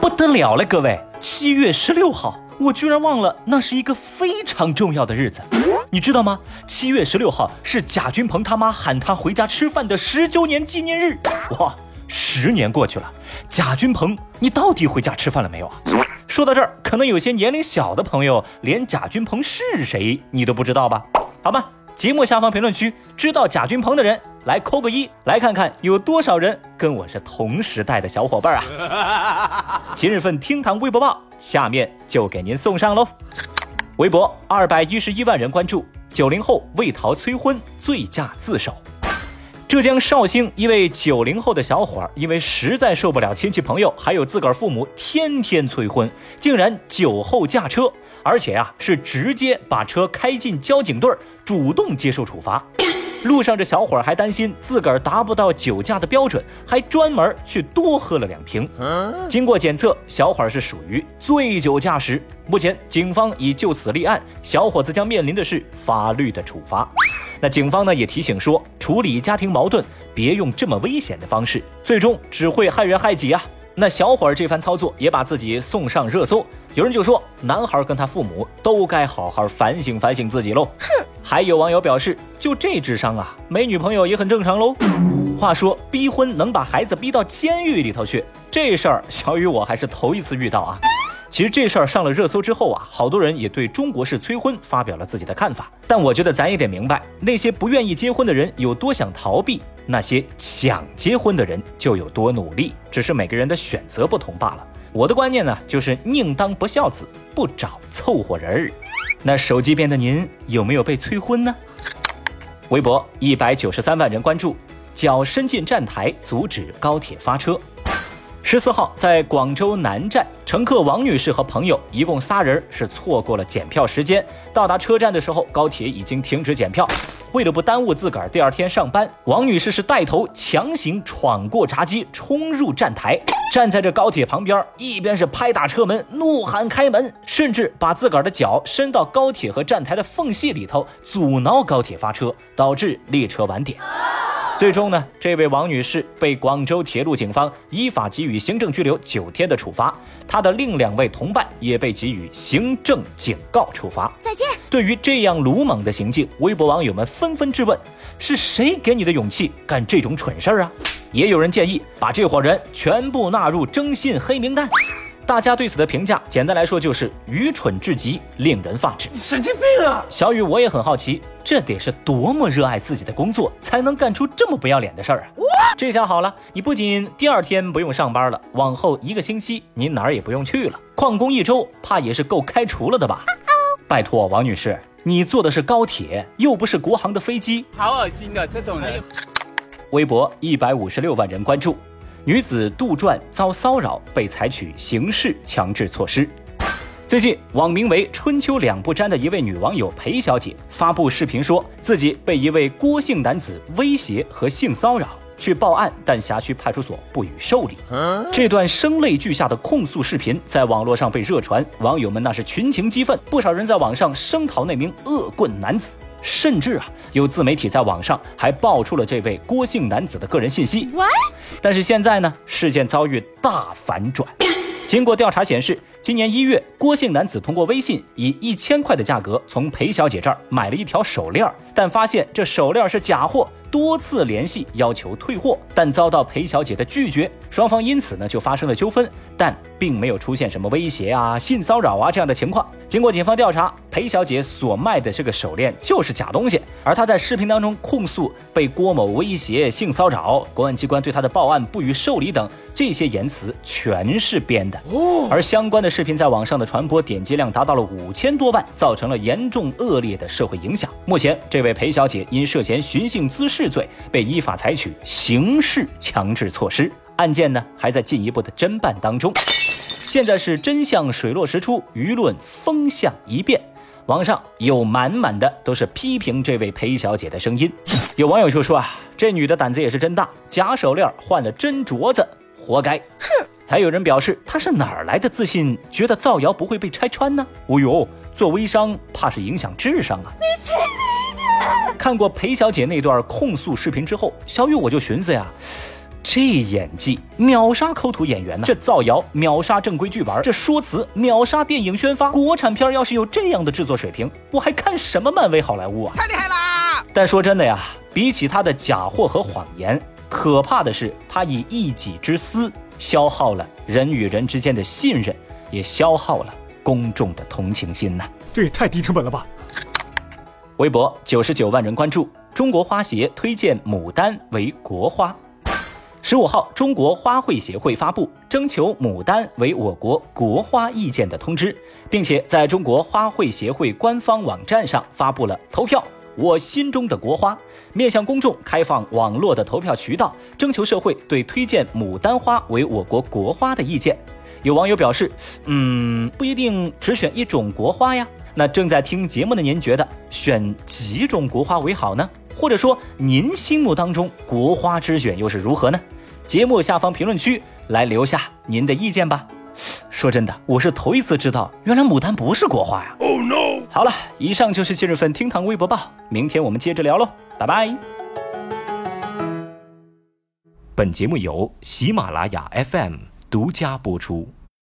不得了了，各位！七月十六号，我居然忘了，那是一个非常重要的日子，你知道吗？七月十六号是贾君鹏他妈喊他回家吃饭的十周年纪念日。哇，十年过去了，贾君鹏，你到底回家吃饭了没有啊？说到这儿，可能有些年龄小的朋友连贾君鹏是谁你都不知道吧？好吧。节目下方评论区，知道贾君鹏的人来扣个一，来看看有多少人跟我是同时代的小伙伴啊！今日份厅堂微博报，下面就给您送上喽。微博二百一十一万人关注，九零后为逃催婚醉驾自首。浙江绍兴一位九零后的小伙儿，因为实在受不了亲戚朋友还有自个儿父母天天催婚，竟然酒后驾车，而且啊是直接把车开进交警队，主动接受处罚。路上这小伙儿还担心自个儿达不到酒驾的标准，还专门去多喝了两瓶。经过检测，小伙儿是属于醉酒驾驶。目前警方已就此立案，小伙子将面临的是法律的处罚。那警方呢也提醒说，处理家庭矛盾别用这么危险的方式，最终只会害人害己啊。那小伙儿这番操作也把自己送上热搜，有人就说，男孩跟他父母都该好好反省反省自己喽。哼，还有网友表示，就这智商啊，没女朋友也很正常喽。话说，逼婚能把孩子逼到监狱里头去，这事儿小雨我还是头一次遇到啊。其实这事儿上了热搜之后啊，好多人也对中国式催婚发表了自己的看法。但我觉得咱也得明白，那些不愿意结婚的人有多想逃避，那些想结婚的人就有多努力，只是每个人的选择不同罢了。我的观念呢，就是宁当不孝子，不找凑合人儿。那手机边的您有没有被催婚呢？微博一百九十三万人关注，脚伸进站台阻止高铁发车。十四号，在广州南站，乘客王女士和朋友一共仨人是错过了检票时间。到达车站的时候，高铁已经停止检票。为了不耽误自个儿第二天上班，王女士是带头强行闯过闸机，冲入站台，站在这高铁旁边，一边是拍打车门，怒喊开门，甚至把自个儿的脚伸到高铁和站台的缝隙里头，阻挠高铁发车，导致列车晚点。最终呢，这位王女士被广州铁路警方依法给予行政拘留九天的处罚，她的另两位同伴也被给予行政警告处罚。再见。对于这样鲁莽的行径，微博网友们纷纷质问：是谁给你的勇气干这种蠢事儿啊？也有人建议把这伙人全部纳入征信黑名单。大家对此的评价，简单来说就是愚蠢至极，令人发指。神经病啊！小雨，我也很好奇，这得是多么热爱自己的工作，才能干出这么不要脸的事儿啊！这下好了，你不仅第二天不用上班了，往后一个星期你哪儿也不用去了，旷工一周，怕也是够开除了的吧？拜托，王女士，你坐的是高铁，又不是国航的飞机，好恶心啊！这种人。微博一百五十六万人关注。女子杜撰遭骚扰，被采取刑事强制措施。最近，网名为“春秋两不沾”的一位女网友裴小姐发布视频，说自己被一位郭姓男子威胁和性骚扰，去报案，但辖区派出所不予受理。这段声泪俱下的控诉视频在网络上被热传，网友们那是群情激愤，不少人在网上声讨那名恶棍男子。甚至啊，有自媒体在网上还爆出了这位郭姓男子的个人信息。但是现在呢，事件遭遇大反转。经过调查显示，今年一月，郭姓男子通过微信以一千块的价格从裴小姐这儿买了一条手链，但发现这手链是假货。多次联系要求退货，但遭到裴小姐的拒绝，双方因此呢就发生了纠纷，但并没有出现什么威胁啊、性骚扰啊这样的情况。经过警方调查，裴小姐所卖的这个手链就是假东西，而她在视频当中控诉被郭某威胁、性骚扰，公安机关对她的报案不予受理等这些言辞全是编的。而相关的视频在网上的传播点击量达到了五千多万，造成了严重恶劣的社会影响。目前，这位裴小姐因涉嫌寻衅滋事。罪被依法采取刑事强制措施，案件呢还在进一步的侦办当中。现在是真相水落石出，舆论风向一变，网上有满满的都是批评这位裴小姐的声音。有网友就说啊，这女的胆子也是真大，假手链换了真镯子，活该。哼！还有人表示，她是哪儿来的自信，觉得造谣不会被拆穿呢？哦呦，做微商怕是影响智商啊。看过裴小姐那段控诉视频之后，小雨我就寻思呀，这演技秒杀抠图演员呢，这造谣秒杀正规剧本，这说辞秒杀电影宣发。国产片要是有这样的制作水平，我还看什么漫威好莱坞啊？太厉害啦！但说真的呀，比起他的假货和谎言，可怕的是他以一己之私消耗了人与人之间的信任，也消耗了公众的同情心呐。这也太低成本了吧！微博九十九万人关注，中国花协推荐牡丹为国花。十五号，中国花卉协会发布征求牡丹为我国国花意见的通知，并且在中国花卉协会官方网站上发布了投票我心中的国花，面向公众开放网络的投票渠道，征求社会对推荐牡丹花为我国国花的意见。有网友表示，嗯，不一定只选一种国花呀。那正在听节目的您觉得选几种国花为好呢？或者说您心目当中国花之选又是如何呢？节目下方评论区来留下您的意见吧。说真的，我是头一次知道，原来牡丹不是国花呀。Oh no！好了，以上就是今日份厅堂微博报，明天我们接着聊喽，拜拜。本节目由喜马拉雅 FM 独家播出。